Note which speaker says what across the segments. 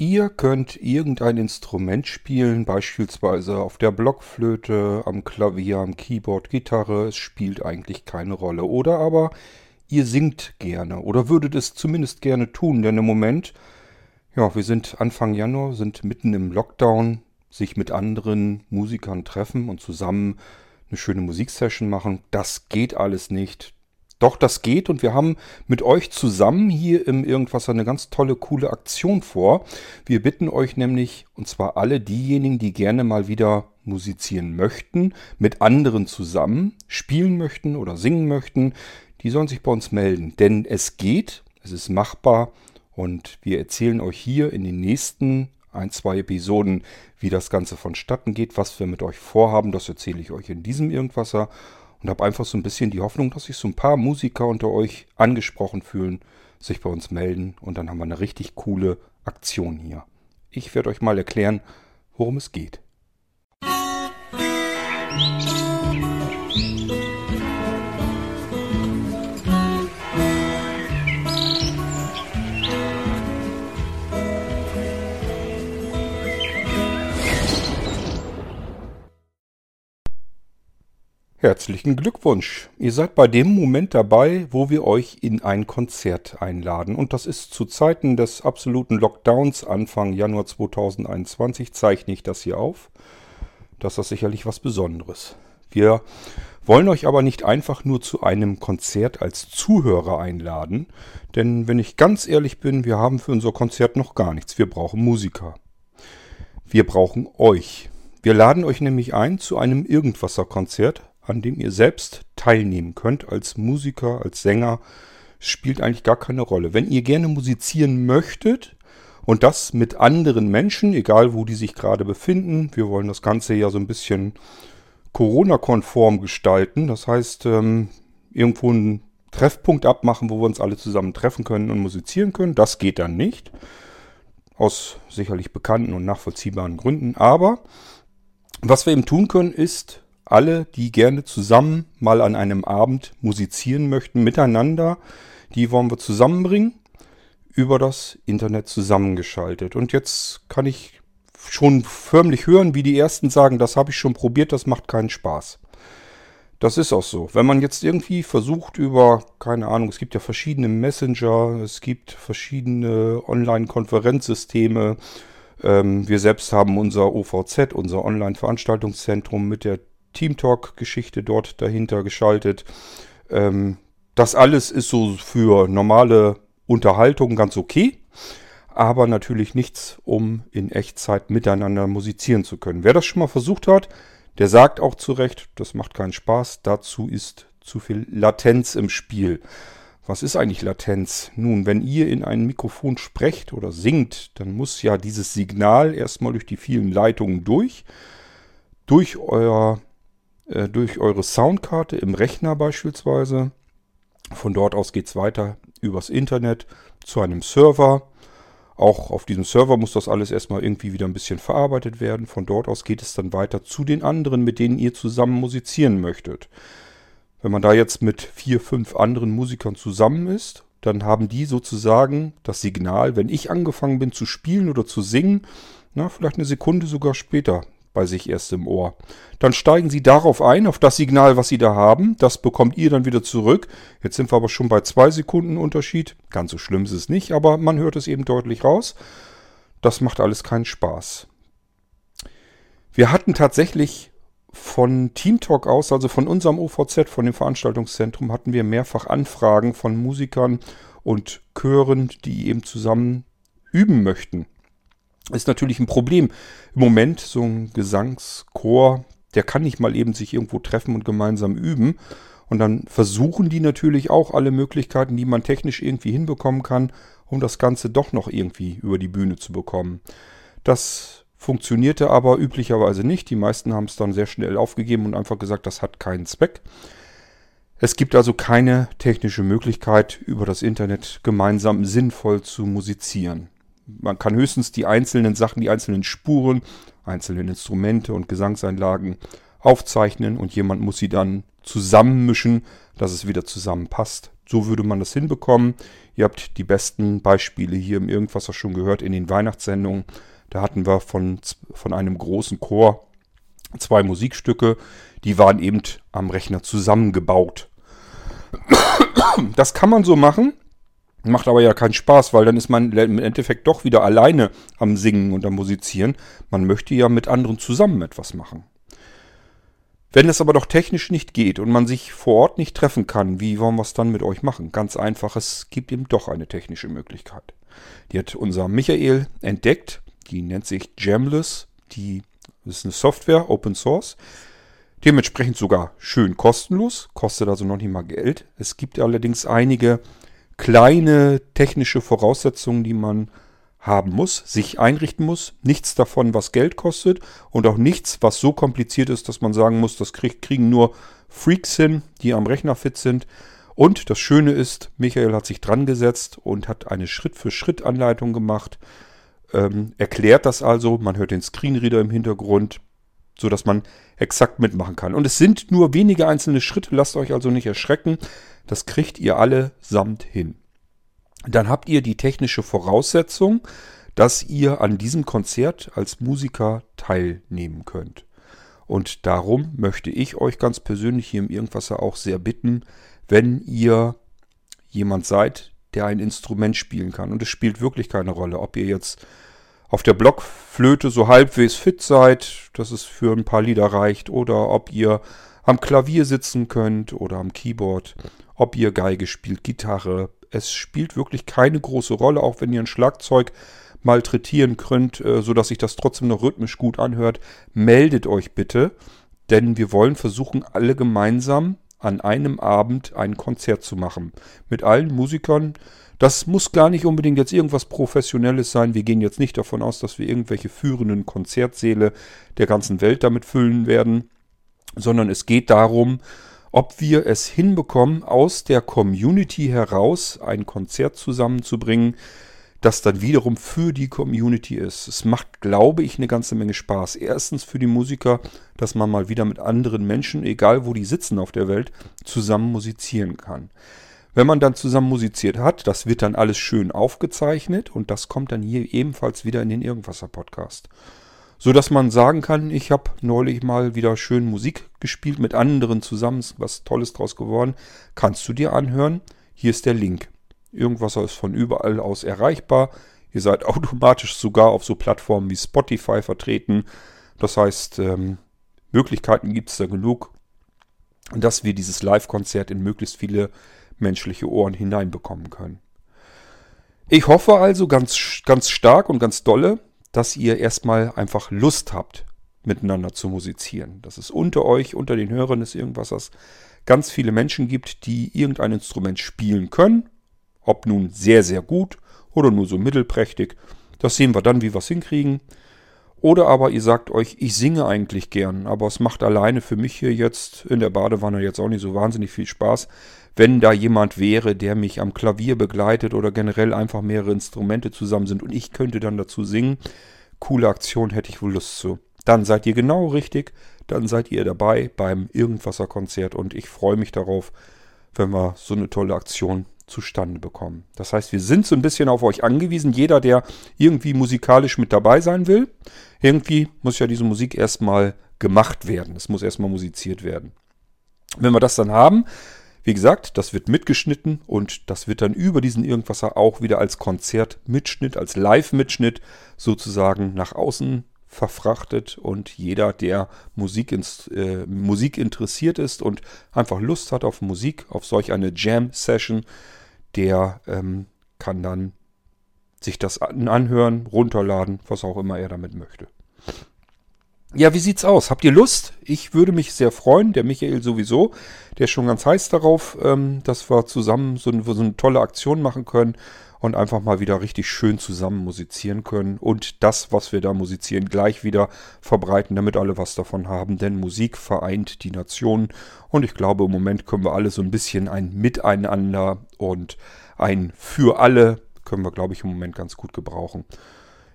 Speaker 1: Ihr könnt irgendein Instrument spielen, beispielsweise auf der Blockflöte, am Klavier, am Keyboard, Gitarre, es spielt eigentlich keine Rolle. Oder aber ihr singt gerne oder würdet es zumindest gerne tun, denn im Moment, ja, wir sind Anfang Januar, sind mitten im Lockdown, sich mit anderen Musikern treffen und zusammen eine schöne Musiksession machen, das geht alles nicht. Doch, das geht und wir haben mit euch zusammen hier im Irgendwas eine ganz tolle, coole Aktion vor. Wir bitten euch nämlich, und zwar alle diejenigen, die gerne mal wieder musizieren möchten, mit anderen zusammen spielen möchten oder singen möchten, die sollen sich bei uns melden. Denn es geht, es ist machbar und wir erzählen euch hier in den nächsten ein, zwei Episoden, wie das Ganze vonstatten geht, was wir mit euch vorhaben. Das erzähle ich euch in diesem Irgendwasser und habe einfach so ein bisschen die Hoffnung, dass sich so ein paar Musiker unter euch angesprochen fühlen, sich bei uns melden und dann haben wir eine richtig coole Aktion hier. Ich werde euch mal erklären, worum es geht. Musik Herzlichen Glückwunsch. Ihr seid bei dem Moment dabei, wo wir euch in ein Konzert einladen. Und das ist zu Zeiten des absoluten Lockdowns Anfang Januar 2021, zeichne ich das hier auf. Das ist sicherlich was Besonderes. Wir wollen euch aber nicht einfach nur zu einem Konzert als Zuhörer einladen. Denn wenn ich ganz ehrlich bin, wir haben für unser Konzert noch gar nichts. Wir brauchen Musiker. Wir brauchen euch. Wir laden euch nämlich ein zu einem Irgendwasser-Konzert an dem ihr selbst teilnehmen könnt als Musiker, als Sänger, spielt eigentlich gar keine Rolle. Wenn ihr gerne musizieren möchtet und das mit anderen Menschen, egal wo die sich gerade befinden, wir wollen das Ganze ja so ein bisschen Corona-konform gestalten. Das heißt, ähm, irgendwo einen Treffpunkt abmachen, wo wir uns alle zusammen treffen können und musizieren können. Das geht dann nicht. Aus sicherlich bekannten und nachvollziehbaren Gründen. Aber was wir eben tun können, ist alle, die gerne zusammen mal an einem Abend musizieren möchten, miteinander, die wollen wir zusammenbringen, über das Internet zusammengeschaltet. Und jetzt kann ich schon förmlich hören, wie die ersten sagen, das habe ich schon probiert, das macht keinen Spaß. Das ist auch so. Wenn man jetzt irgendwie versucht über, keine Ahnung, es gibt ja verschiedene Messenger, es gibt verschiedene Online-Konferenzsysteme. Ähm, wir selbst haben unser OVZ, unser Online-Veranstaltungszentrum mit der Teamtalk-Geschichte dort dahinter geschaltet. Ähm, das alles ist so für normale Unterhaltung ganz okay, aber natürlich nichts, um in Echtzeit miteinander musizieren zu können. Wer das schon mal versucht hat, der sagt auch zu Recht, das macht keinen Spaß, dazu ist zu viel Latenz im Spiel. Was ist eigentlich Latenz? Nun, wenn ihr in ein Mikrofon sprecht oder singt, dann muss ja dieses Signal erstmal durch die vielen Leitungen durch, durch euer äh, durch eure Soundkarte im Rechner beispielsweise. Von dort aus geht es weiter übers Internet zu einem Server. Auch auf diesem Server muss das alles erstmal irgendwie wieder ein bisschen verarbeitet werden. Von dort aus geht es dann weiter zu den anderen, mit denen ihr zusammen musizieren möchtet. Wenn man da jetzt mit vier, fünf anderen Musikern zusammen ist, dann haben die sozusagen das Signal, wenn ich angefangen bin zu spielen oder zu singen, na, vielleicht eine Sekunde sogar später bei sich erst im Ohr. Dann steigen Sie darauf ein, auf das Signal, was Sie da haben. Das bekommt ihr dann wieder zurück. Jetzt sind wir aber schon bei zwei Sekunden Unterschied. Ganz so schlimm ist es nicht, aber man hört es eben deutlich raus. Das macht alles keinen Spaß. Wir hatten tatsächlich von Teamtalk aus, also von unserem OVZ, von dem Veranstaltungszentrum, hatten wir mehrfach Anfragen von Musikern und Chören, die eben zusammen üben möchten ist natürlich ein Problem. Im Moment so ein Gesangschor, der kann nicht mal eben sich irgendwo treffen und gemeinsam üben. Und dann versuchen die natürlich auch alle Möglichkeiten, die man technisch irgendwie hinbekommen kann, um das Ganze doch noch irgendwie über die Bühne zu bekommen. Das funktionierte aber üblicherweise nicht. Die meisten haben es dann sehr schnell aufgegeben und einfach gesagt, das hat keinen Zweck. Es gibt also keine technische Möglichkeit, über das Internet gemeinsam sinnvoll zu musizieren. Man kann höchstens die einzelnen Sachen, die einzelnen Spuren, einzelnen Instrumente und Gesangseinlagen aufzeichnen und jemand muss sie dann zusammenmischen, dass es wieder zusammenpasst. So würde man das hinbekommen. Ihr habt die besten Beispiele hier im Irgendwas schon gehört in den Weihnachtssendungen. Da hatten wir von, von einem großen Chor zwei Musikstücke, die waren eben am Rechner zusammengebaut. Das kann man so machen, macht aber ja keinen Spaß, weil dann ist man im Endeffekt doch wieder alleine am Singen und am Musizieren. Man möchte ja mit anderen zusammen etwas machen. Wenn es aber doch technisch nicht geht und man sich vor Ort nicht treffen kann, wie wollen wir es dann mit euch machen? Ganz einfach, es gibt eben doch eine technische Möglichkeit. Die hat unser Michael entdeckt. Die nennt sich Jamless. Die ist eine Software, Open Source. Dementsprechend sogar schön kostenlos, kostet also noch nicht mal Geld. Es gibt allerdings einige kleine technische Voraussetzungen, die man haben muss, sich einrichten muss. Nichts davon, was Geld kostet und auch nichts, was so kompliziert ist, dass man sagen muss, das kriegen nur Freaks hin, die am Rechner fit sind. Und das Schöne ist, Michael hat sich dran gesetzt und hat eine Schritt-für-Schritt-Anleitung gemacht. Ähm, erklärt das also, man hört den Screenreader im Hintergrund, so dass man exakt mitmachen kann. Und es sind nur wenige einzelne Schritte, lasst euch also nicht erschrecken. Das kriegt ihr alle samt hin. Dann habt ihr die technische Voraussetzung, dass ihr an diesem Konzert als Musiker teilnehmen könnt. Und darum möchte ich euch ganz persönlich hier im Irgendwasser auch sehr bitten, wenn ihr jemand seid, der ein Instrument spielen kann. Und es spielt wirklich keine Rolle, ob ihr jetzt auf der Blockflöte so halbwegs fit seid, dass es für ein paar Lieder reicht, oder ob ihr am Klavier sitzen könnt oder am Keyboard, ob ihr Geige spielt, Gitarre. Es spielt wirklich keine große Rolle, auch wenn ihr ein Schlagzeug malträtieren könnt, äh, sodass sich das trotzdem noch rhythmisch gut anhört. Meldet euch bitte, denn wir wollen versuchen, alle gemeinsam an einem Abend ein Konzert zu machen. Mit allen Musikern, das muss gar nicht unbedingt jetzt irgendwas Professionelles sein. Wir gehen jetzt nicht davon aus, dass wir irgendwelche führenden Konzertsäle der ganzen Welt damit füllen werden, sondern es geht darum, ob wir es hinbekommen, aus der Community heraus ein Konzert zusammenzubringen, das dann wiederum für die Community ist. Es macht, glaube ich, eine ganze Menge Spaß. Erstens für die Musiker, dass man mal wieder mit anderen Menschen, egal wo die sitzen auf der Welt, zusammen musizieren kann. Wenn man dann zusammen musiziert hat, das wird dann alles schön aufgezeichnet und das kommt dann hier ebenfalls wieder in den Irgendwasser Podcast. So dass man sagen kann, ich habe neulich mal wieder schön Musik gespielt mit anderen zusammen, was Tolles draus geworden. Kannst du dir anhören? Hier ist der Link. Irgendwasser ist von überall aus erreichbar. Ihr seid automatisch sogar auf so Plattformen wie Spotify vertreten. Das heißt, ähm, Möglichkeiten gibt es da genug, dass wir dieses Live-Konzert in möglichst viele menschliche Ohren hineinbekommen können. Ich hoffe also ganz, ganz stark und ganz dolle, dass ihr erstmal einfach Lust habt, miteinander zu musizieren. Dass es unter euch, unter den Hörern des Irgendwassers ganz viele Menschen gibt, die irgendein Instrument spielen können. Ob nun sehr, sehr gut oder nur so mittelprächtig. Das sehen wir dann, wie wir es hinkriegen. Oder aber ihr sagt euch, ich singe eigentlich gern, aber es macht alleine für mich hier jetzt in der Badewanne jetzt auch nicht so wahnsinnig viel Spaß, wenn da jemand wäre, der mich am Klavier begleitet oder generell einfach mehrere Instrumente zusammen sind und ich könnte dann dazu singen. Coole Aktion, hätte ich wohl Lust zu. Dann seid ihr genau richtig, dann seid ihr dabei beim Irgendwasser-Konzert und ich freue mich darauf, wenn wir so eine tolle Aktion zustande bekommen. Das heißt, wir sind so ein bisschen auf euch angewiesen. Jeder, der irgendwie musikalisch mit dabei sein will, irgendwie muss ja diese Musik erstmal gemacht werden. Es muss erstmal musiziert werden. Wenn wir das dann haben, wie gesagt, das wird mitgeschnitten und das wird dann über diesen Irgendwasser auch wieder als Konzertmitschnitt, als Live-Mitschnitt sozusagen nach außen verfrachtet und jeder, der Musik, ins, äh, Musik interessiert ist und einfach Lust hat auf Musik, auf solch eine Jam-Session, der ähm, kann dann sich das anhören, runterladen, was auch immer er damit möchte. Ja, wie sieht's aus? Habt ihr Lust? Ich würde mich sehr freuen, der Michael sowieso. Der ist schon ganz heiß darauf, ähm, dass wir zusammen so, so eine tolle Aktion machen können und einfach mal wieder richtig schön zusammen musizieren können und das, was wir da musizieren, gleich wieder verbreiten, damit alle was davon haben. Denn Musik vereint die Nationen und ich glaube, im Moment können wir alle so ein bisschen ein Miteinander und ein Für alle können wir, glaube ich, im Moment ganz gut gebrauchen.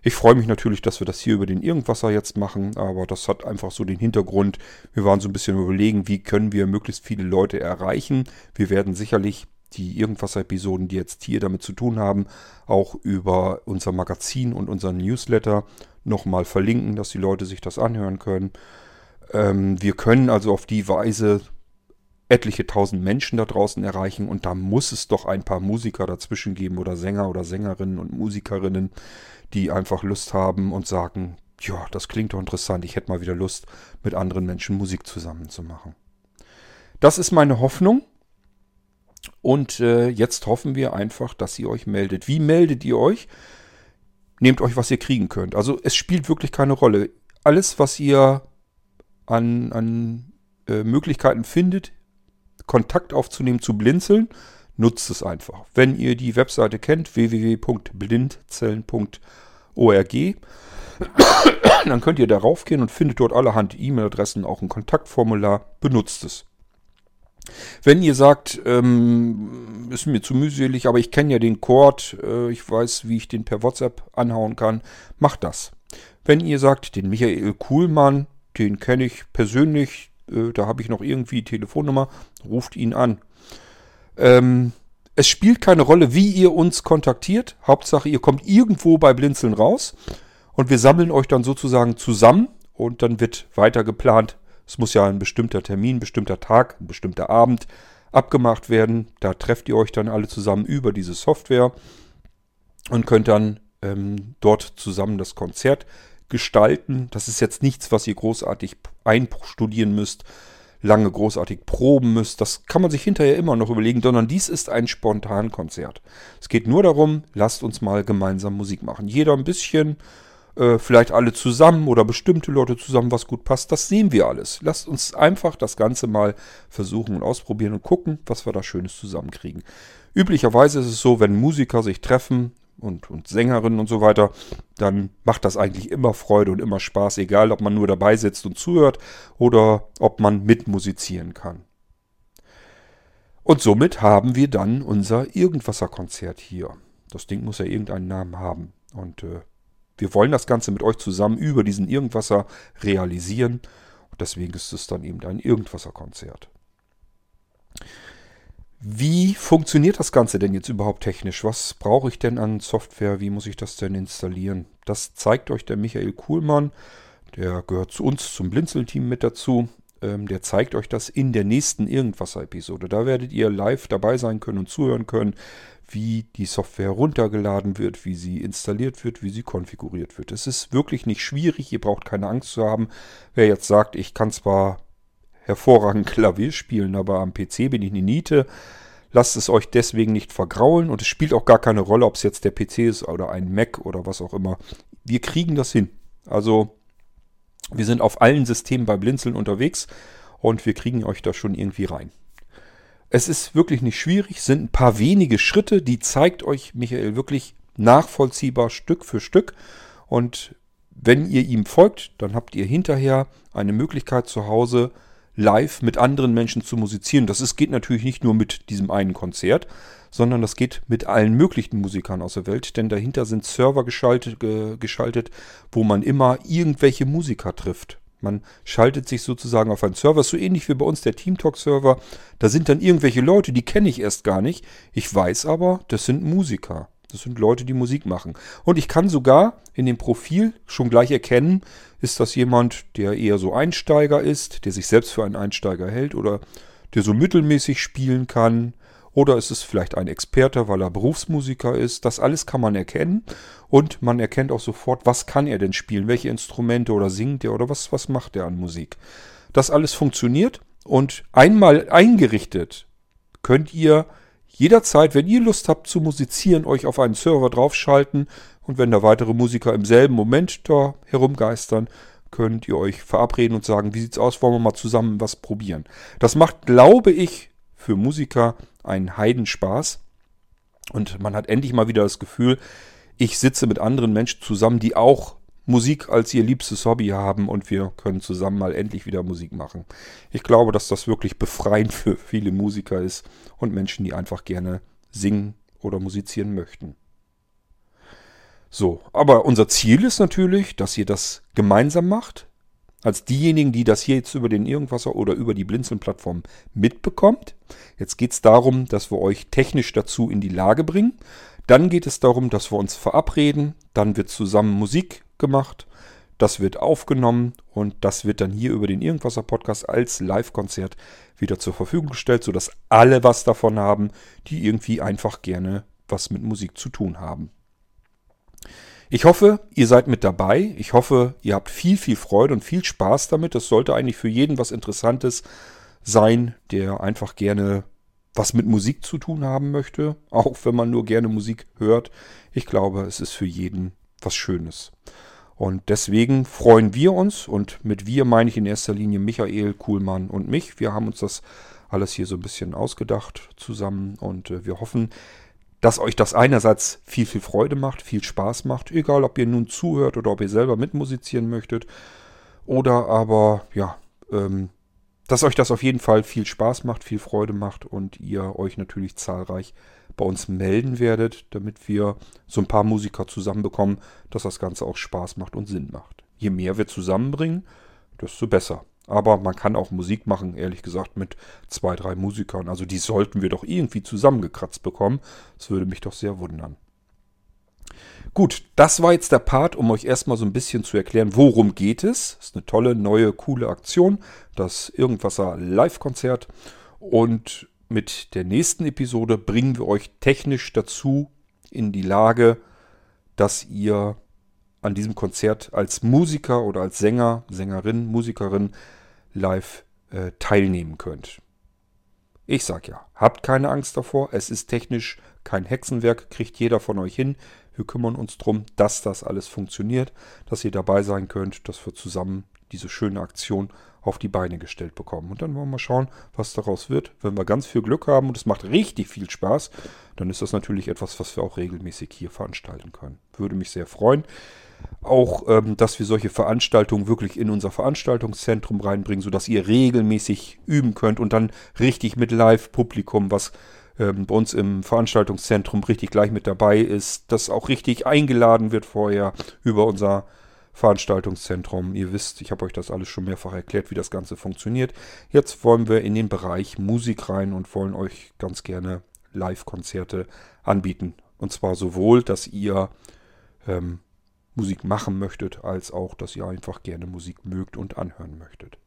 Speaker 1: Ich freue mich natürlich, dass wir das hier über den Irgendwasser jetzt machen, aber das hat einfach so den Hintergrund. Wir waren so ein bisschen überlegen, wie können wir möglichst viele Leute erreichen. Wir werden sicherlich die Irgendwas-Episoden, die jetzt hier damit zu tun haben, auch über unser Magazin und unseren Newsletter nochmal verlinken, dass die Leute sich das anhören können. Ähm, wir können also auf die Weise etliche tausend Menschen da draußen erreichen und da muss es doch ein paar Musiker dazwischen geben oder Sänger oder Sängerinnen und Musikerinnen, die einfach Lust haben und sagen, ja, das klingt doch interessant, ich hätte mal wieder Lust, mit anderen Menschen Musik zusammen zu machen. Das ist meine Hoffnung. Und äh, jetzt hoffen wir einfach, dass ihr euch meldet. Wie meldet ihr euch? Nehmt euch, was ihr kriegen könnt. Also es spielt wirklich keine Rolle. Alles, was ihr an, an äh, Möglichkeiten findet, Kontakt aufzunehmen zu Blinzeln, nutzt es einfach. Wenn ihr die Webseite kennt, www.blindzellen.org, dann könnt ihr darauf gehen und findet dort allerhand E-Mail-Adressen, auch ein Kontaktformular, benutzt es. Wenn ihr sagt, ähm, ist mir zu mühselig, aber ich kenne ja den Chord, äh, ich weiß, wie ich den per WhatsApp anhauen kann, macht das. Wenn ihr sagt, den Michael Kuhlmann, den kenne ich persönlich, äh, da habe ich noch irgendwie Telefonnummer, ruft ihn an. Ähm, es spielt keine Rolle, wie ihr uns kontaktiert. Hauptsache, ihr kommt irgendwo bei Blinzeln raus und wir sammeln euch dann sozusagen zusammen und dann wird weiter geplant. Es muss ja ein bestimmter Termin, ein bestimmter Tag, ein bestimmter Abend abgemacht werden. Da trefft ihr euch dann alle zusammen über diese Software und könnt dann ähm, dort zusammen das Konzert gestalten. Das ist jetzt nichts, was ihr großartig einstudieren müsst, lange großartig proben müsst. Das kann man sich hinterher immer noch überlegen, sondern dies ist ein Spontankonzert. Es geht nur darum, lasst uns mal gemeinsam Musik machen. Jeder ein bisschen äh, vielleicht alle zusammen oder bestimmte Leute zusammen, was gut passt. Das sehen wir alles. Lasst uns einfach das Ganze mal versuchen und ausprobieren und gucken, was wir da Schönes zusammenkriegen. Üblicherweise ist es so, wenn Musiker sich treffen und, und Sängerinnen und so weiter, dann macht das eigentlich immer Freude und immer Spaß, egal ob man nur dabei sitzt und zuhört oder ob man mitmusizieren kann. Und somit haben wir dann unser Irgendwasser-Konzert hier. Das Ding muss ja irgendeinen Namen haben. Und äh, wir wollen das Ganze mit euch zusammen über diesen Irgendwasser realisieren. Und deswegen ist es dann eben ein Irgendwasser-Konzert. Wie funktioniert das Ganze denn jetzt überhaupt technisch? Was brauche ich denn an Software? Wie muss ich das denn installieren? Das zeigt euch der Michael Kuhlmann. Der gehört zu uns, zum Blinzeln-Team mit dazu. Ähm, der zeigt euch das in der nächsten Irgendwasser-Episode. Da werdet ihr live dabei sein können und zuhören können, wie die Software runtergeladen wird, wie sie installiert wird, wie sie konfiguriert wird. Es ist wirklich nicht schwierig, ihr braucht keine Angst zu haben. Wer jetzt sagt, ich kann zwar hervorragend Klavier spielen, aber am PC bin ich eine Niete, lasst es euch deswegen nicht vergraulen und es spielt auch gar keine Rolle, ob es jetzt der PC ist oder ein Mac oder was auch immer. Wir kriegen das hin. Also wir sind auf allen Systemen bei Blinzeln unterwegs und wir kriegen euch da schon irgendwie rein. Es ist wirklich nicht schwierig, sind ein paar wenige Schritte, die zeigt euch Michael wirklich nachvollziehbar Stück für Stück. Und wenn ihr ihm folgt, dann habt ihr hinterher eine Möglichkeit zu Hause live mit anderen Menschen zu musizieren. Das ist, geht natürlich nicht nur mit diesem einen Konzert, sondern das geht mit allen möglichen Musikern aus der Welt, denn dahinter sind Server geschaltet, ge, geschaltet wo man immer irgendwelche Musiker trifft. Man schaltet sich sozusagen auf einen Server, so ähnlich wie bei uns der TeamTalk-Server. Da sind dann irgendwelche Leute, die kenne ich erst gar nicht. Ich weiß aber, das sind Musiker. Das sind Leute, die Musik machen. Und ich kann sogar in dem Profil schon gleich erkennen, ist das jemand, der eher so Einsteiger ist, der sich selbst für einen Einsteiger hält oder der so mittelmäßig spielen kann oder ist es vielleicht ein Experte, weil er Berufsmusiker ist? Das alles kann man erkennen. Und man erkennt auch sofort, was kann er denn spielen? Welche Instrumente oder singt er oder was, was macht er an Musik? Das alles funktioniert und einmal eingerichtet könnt ihr jederzeit, wenn ihr Lust habt zu musizieren, euch auf einen Server draufschalten und wenn da weitere Musiker im selben Moment da herumgeistern, könnt ihr euch verabreden und sagen, wie sieht's aus, wollen wir mal zusammen was probieren. Das macht, glaube ich, für Musiker ein Heidenspaß. Und man hat endlich mal wieder das Gefühl, ich sitze mit anderen Menschen zusammen, die auch Musik als ihr liebstes Hobby haben und wir können zusammen mal endlich wieder Musik machen. Ich glaube, dass das wirklich befreiend für viele Musiker ist und Menschen, die einfach gerne singen oder musizieren möchten. So, aber unser Ziel ist natürlich, dass ihr das gemeinsam macht. als diejenigen, die das hier jetzt über den Irgendwasser oder über die Blinzeln-Plattform mitbekommt. Jetzt geht es darum, dass wir euch technisch dazu in die Lage bringen. Dann geht es darum, dass wir uns verabreden. Dann wird zusammen Musik gemacht. Das wird aufgenommen und das wird dann hier über den Irgendwasser Podcast als Live-Konzert wieder zur Verfügung gestellt, sodass alle was davon haben, die irgendwie einfach gerne was mit Musik zu tun haben. Ich hoffe, ihr seid mit dabei. Ich hoffe, ihr habt viel, viel Freude und viel Spaß damit. Das sollte eigentlich für jeden was Interessantes sein, der einfach gerne was mit Musik zu tun haben möchte, auch wenn man nur gerne Musik hört. Ich glaube, es ist für jeden was Schönes. Und deswegen freuen wir uns, und mit wir meine ich in erster Linie Michael, Kuhlmann und mich. Wir haben uns das alles hier so ein bisschen ausgedacht zusammen und äh, wir hoffen, dass euch das einerseits viel, viel Freude macht, viel Spaß macht, egal ob ihr nun zuhört oder ob ihr selber mitmusizieren möchtet. Oder aber, ja, ähm, dass euch das auf jeden Fall viel Spaß macht, viel Freude macht und ihr euch natürlich zahlreich bei uns melden werdet, damit wir so ein paar Musiker zusammenbekommen, dass das Ganze auch Spaß macht und Sinn macht. Je mehr wir zusammenbringen, desto besser. Aber man kann auch Musik machen, ehrlich gesagt, mit zwei, drei Musikern. Also die sollten wir doch irgendwie zusammengekratzt bekommen. Das würde mich doch sehr wundern. Gut, das war jetzt der Part, um euch erstmal so ein bisschen zu erklären, worum geht es. Das ist eine tolle, neue, coole Aktion. Das Irgendwasser Live-Konzert. Und mit der nächsten Episode bringen wir euch technisch dazu in die Lage, dass ihr an diesem Konzert als Musiker oder als Sänger, Sängerin, Musikerin live äh, teilnehmen könnt. Ich sag ja, habt keine Angst davor. Es ist technisch kein Hexenwerk, kriegt jeder von euch hin. Wir kümmern uns darum, dass das alles funktioniert, dass ihr dabei sein könnt, dass wir zusammen diese schöne Aktion auf die Beine gestellt bekommen. Und dann wollen wir mal schauen, was daraus wird. Wenn wir ganz viel Glück haben und es macht richtig viel Spaß, dann ist das natürlich etwas, was wir auch regelmäßig hier veranstalten können. Würde mich sehr freuen. Auch, ähm, dass wir solche Veranstaltungen wirklich in unser Veranstaltungszentrum reinbringen, sodass ihr regelmäßig üben könnt und dann richtig mit Live-Publikum, was ähm, bei uns im Veranstaltungszentrum richtig gleich mit dabei ist, dass auch richtig eingeladen wird vorher über unser Veranstaltungszentrum. Ihr wisst, ich habe euch das alles schon mehrfach erklärt, wie das Ganze funktioniert. Jetzt wollen wir in den Bereich Musik rein und wollen euch ganz gerne Live-Konzerte anbieten. Und zwar sowohl, dass ihr ähm, Musik machen möchtet, als auch, dass ihr einfach gerne Musik mögt und anhören möchtet.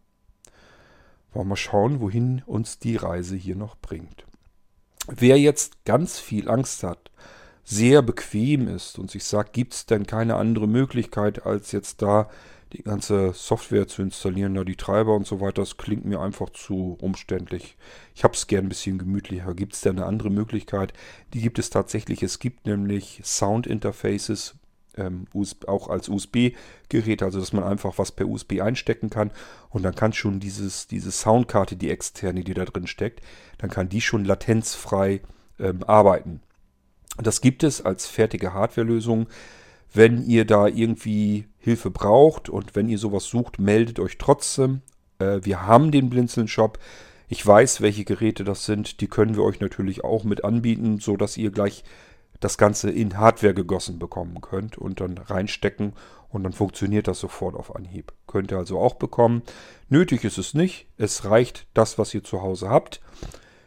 Speaker 1: Wollen wir schauen, wohin uns die Reise hier noch bringt. Wer jetzt ganz viel Angst hat, sehr bequem ist und sich sagt, gibt es denn keine andere Möglichkeit, als jetzt da die ganze Software zu installieren, da die Treiber und so weiter, das klingt mir einfach zu umständlich. Ich habe es gern ein bisschen gemütlicher. Gibt es denn eine andere Möglichkeit? Die gibt es tatsächlich. Es gibt nämlich Sound Interfaces, ähm, auch als USB-Gerät, also dass man einfach was per USB einstecken kann und dann kann schon dieses, diese Soundkarte, die externe, die da drin steckt, dann kann die schon latenzfrei ähm, arbeiten. Das gibt es als fertige Hardwarelösung. Wenn ihr da irgendwie Hilfe braucht und wenn ihr sowas sucht, meldet euch trotzdem. Äh, wir haben den Blinzeln-Shop. Ich weiß, welche Geräte das sind. Die können wir euch natürlich auch mit anbieten, sodass ihr gleich das Ganze in Hardware gegossen bekommen könnt und dann reinstecken und dann funktioniert das sofort auf Anhieb. Könnt ihr also auch bekommen. Nötig ist es nicht. Es reicht das, was ihr zu Hause habt.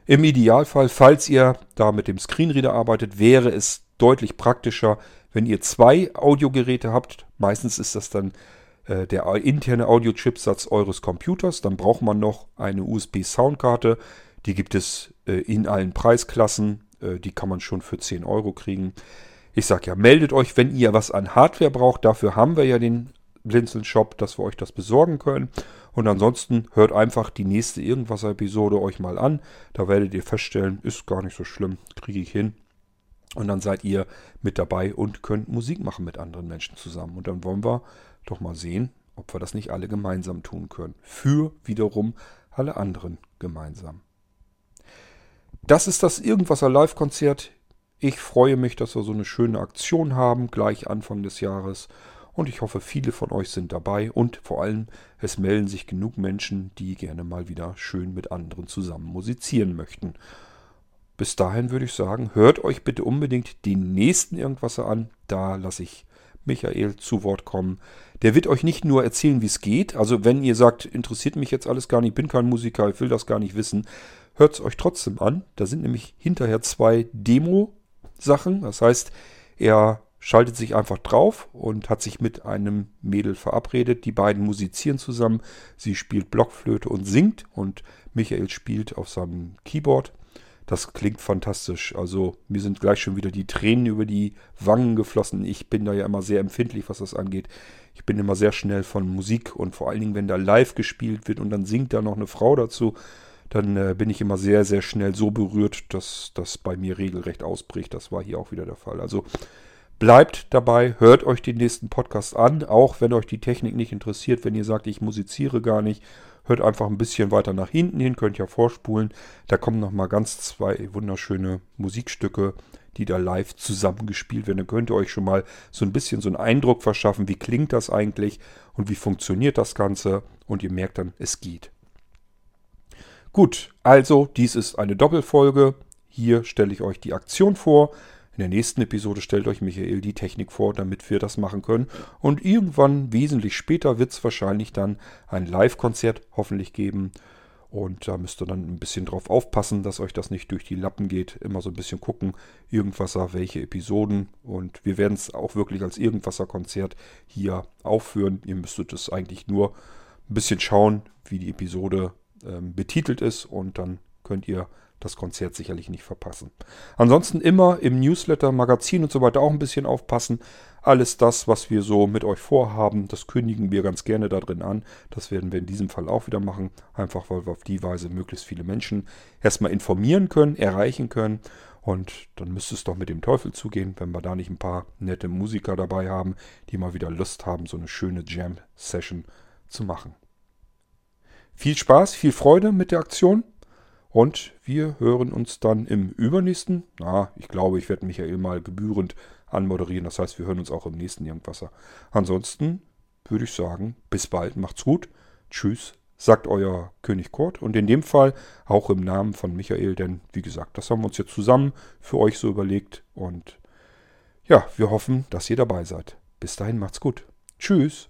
Speaker 1: Im Idealfall, falls ihr da mit dem Screenreader arbeitet, wäre es deutlich praktischer, wenn ihr zwei Audiogeräte habt. Meistens ist das dann äh, der interne Audio-Chipsatz eures Computers. Dann braucht man noch eine USB-Soundkarte. Die gibt es äh, in allen Preisklassen. Äh, die kann man schon für 10 Euro kriegen. Ich sage ja, meldet euch, wenn ihr was an Hardware braucht. Dafür haben wir ja den Blinzeln-Shop, dass wir euch das besorgen können. Und ansonsten hört einfach die nächste Irgendwas-Episode euch mal an. Da werdet ihr feststellen, ist gar nicht so schlimm, kriege ich hin. Und dann seid ihr mit dabei und könnt Musik machen mit anderen Menschen zusammen. Und dann wollen wir doch mal sehen, ob wir das nicht alle gemeinsam tun können. Für wiederum alle anderen gemeinsam. Das ist das Irgendwaser Live-Konzert. Ich freue mich, dass wir so eine schöne Aktion haben, gleich Anfang des Jahres. Und ich hoffe, viele von euch sind dabei und vor allem, es melden sich genug Menschen, die gerne mal wieder schön mit anderen zusammen musizieren möchten. Bis dahin würde ich sagen, hört euch bitte unbedingt den nächsten Irgendwasser an. Da lasse ich Michael zu Wort kommen. Der wird euch nicht nur erzählen, wie es geht. Also wenn ihr sagt, interessiert mich jetzt alles gar nicht, bin kein Musiker, ich will das gar nicht wissen, hört es euch trotzdem an. Da sind nämlich hinterher zwei Demo-Sachen. Das heißt, er schaltet sich einfach drauf und hat sich mit einem Mädel verabredet. Die beiden musizieren zusammen. Sie spielt Blockflöte und singt und Michael spielt auf seinem Keyboard. Das klingt fantastisch. Also mir sind gleich schon wieder die Tränen über die Wangen geflossen. Ich bin da ja immer sehr empfindlich, was das angeht. Ich bin immer sehr schnell von Musik und vor allen Dingen, wenn da live gespielt wird und dann singt da noch eine Frau dazu, dann äh, bin ich immer sehr, sehr schnell so berührt, dass das bei mir regelrecht ausbricht. Das war hier auch wieder der Fall. Also bleibt dabei, hört euch den nächsten Podcast an, auch wenn euch die Technik nicht interessiert, wenn ihr sagt, ich musiziere gar nicht. Hört einfach ein bisschen weiter nach hinten hin, könnt ja vorspulen. Da kommen nochmal ganz zwei wunderschöne Musikstücke, die da live zusammengespielt werden. Dann könnt ihr euch schon mal so ein bisschen so einen Eindruck verschaffen, wie klingt das eigentlich und wie funktioniert das Ganze. Und ihr merkt dann, es geht. Gut, also dies ist eine Doppelfolge. Hier stelle ich euch die Aktion vor. In der nächsten Episode stellt euch Michael die Technik vor, damit wir das machen können. Und irgendwann, wesentlich später, wird es wahrscheinlich dann ein Live-Konzert hoffentlich geben. Und da müsst ihr dann ein bisschen drauf aufpassen, dass euch das nicht durch die Lappen geht. Immer so ein bisschen gucken, Irgendwasser, welche Episoden. Und wir werden es auch wirklich als Irgendwasser-Konzert hier aufführen. Ihr müsstet es eigentlich nur ein bisschen schauen, wie die Episode ähm, betitelt ist und dann könnt ihr das Konzert sicherlich nicht verpassen. Ansonsten immer im Newsletter, Magazin und so weiter auch ein bisschen aufpassen. Alles das, was wir so mit euch vorhaben, das kündigen wir ganz gerne da drin an. Das werden wir in diesem Fall auch wieder machen. Einfach weil wir auf die Weise möglichst viele Menschen erstmal informieren können, erreichen können. Und dann müsste es doch mit dem Teufel zugehen, wenn wir da nicht ein paar nette Musiker dabei haben, die mal wieder Lust haben, so eine schöne Jam-Session zu machen. Viel Spaß, viel Freude mit der Aktion und wir hören uns dann im übernächsten, na, ich glaube, ich werde Michael mal gebührend anmoderieren, das heißt, wir hören uns auch im nächsten Irgendwasser. Ansonsten würde ich sagen, bis bald, macht's gut, tschüss, sagt euer König Kurt und in dem Fall auch im Namen von Michael, denn wie gesagt, das haben wir uns jetzt zusammen für euch so überlegt und ja, wir hoffen, dass ihr dabei seid. Bis dahin macht's gut. Tschüss.